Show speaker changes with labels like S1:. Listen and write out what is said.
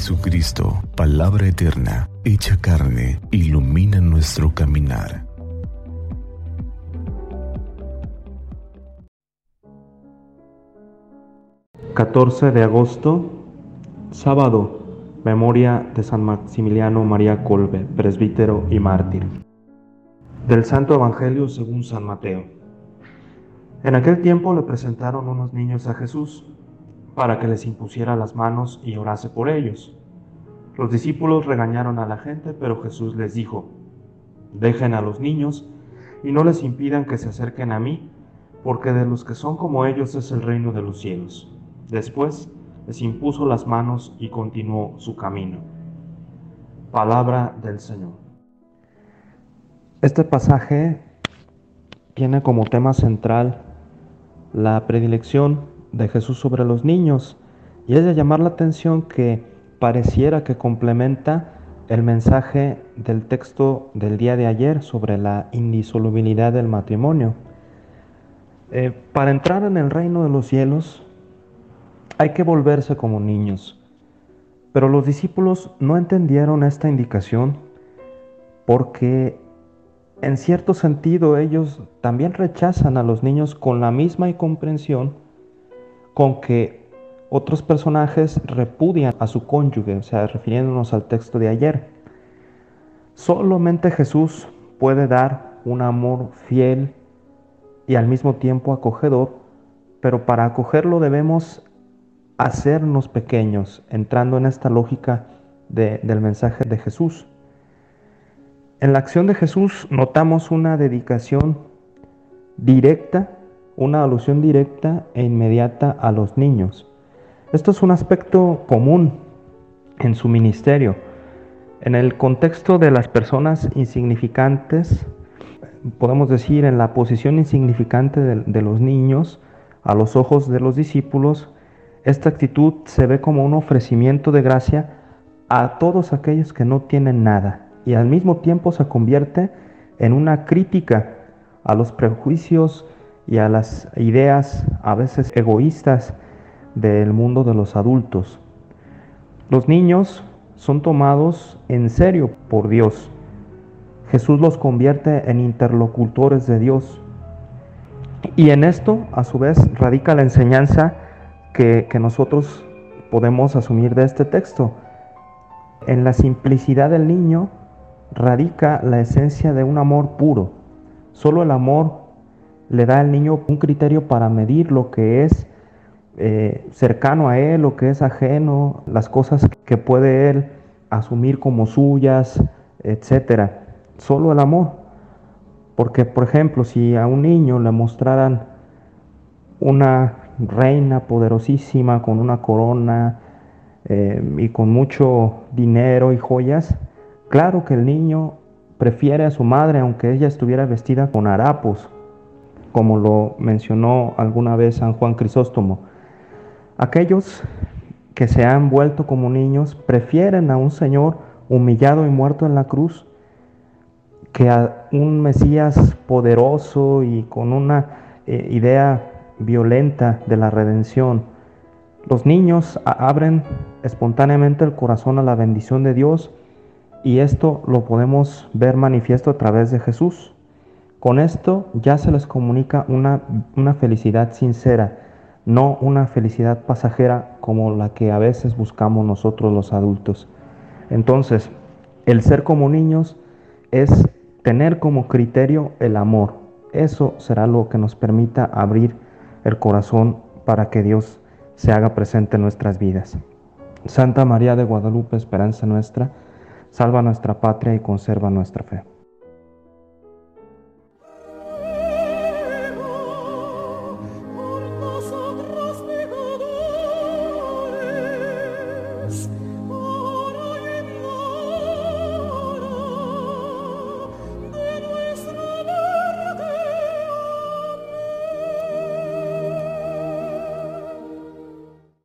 S1: Jesucristo, palabra eterna, hecha carne, ilumina nuestro caminar.
S2: ...14 de agosto... ...sábado... ...memoria de San Maximiliano María Colbe... ...presbítero y mártir... ...del Santo Evangelio según San Mateo... En aquel tiempo le presentaron unos niños a Jesús para que les impusiera las manos y orase por ellos. Los discípulos regañaron a la gente, pero Jesús les dijo, dejen a los niños y no les impidan que se acerquen a mí, porque de los que son como ellos es el reino de los cielos. Después les impuso las manos y continuó su camino. Palabra del Señor. Este pasaje tiene como tema central la predilección de Jesús sobre los niños. Y es de llamar la atención que pareciera que complementa el mensaje del texto del día de ayer sobre la indisolubilidad del matrimonio. Eh, para entrar en el reino de los cielos hay que volverse como niños. Pero los discípulos no entendieron esta indicación porque en cierto sentido ellos también rechazan a los niños con la misma incomprensión con que otros personajes repudian a su cónyuge, o sea, refiriéndonos al texto de ayer. Solamente Jesús puede dar un amor fiel y al mismo tiempo acogedor, pero para acogerlo debemos hacernos pequeños, entrando en esta lógica del mensaje de Jesús. En la acción de Jesús notamos una dedicación directa una alusión directa e inmediata a los niños. Esto es un aspecto común en su ministerio. En el contexto de las personas insignificantes, podemos decir en la posición insignificante de, los niños, a los ojos de los discípulos, esta actitud se ve como un ofrecimiento de gracia a todos aquellos que no tienen nada y al mismo tiempo se convierte en una crítica a los prejuicios y a las ideas a veces egoístas del mundo de los adultos. Los niños son tomados en serio por Dios. Jesús los convierte en interlocutores de Dios. Y en esto, a su vez, radica la enseñanza que, nosotros podemos asumir de este texto. En la simplicidad del niño radica la esencia de un amor puro. Solo el amor le da al niño un criterio para medir lo que es eh, cercano a él, lo que es ajeno, las cosas que puede él asumir como suyas, etc. Solo el amor. Porque, por ejemplo, si a un niño le mostraran una reina poderosísima con una corona eh, y con mucho dinero y joyas, claro que el niño prefiere a su madre aunque ella estuviera vestida con harapos como lo mencionó alguna vez San Juan Crisóstomo. Aquellos que se han vuelto como niños prefieren a un Señor humillado y muerto en la cruz que a un Mesías poderoso y con una eh, idea violenta de la redención. Los niños abren espontáneamente el corazón a la bendición de Dios y esto lo podemos ver manifiesto a través de Jesús. Con esto ya se les comunica una, una felicidad sincera, no una felicidad pasajera como la que a veces buscamos nosotros los adultos. Entonces, el ser como niños es tener como criterio el amor. Eso será lo que nos permita abrir el corazón para que Dios se haga presente en nuestras vidas. Santa María de Guadalupe, esperanza nuestra, salva nuestra patria y conserva nuestra fe.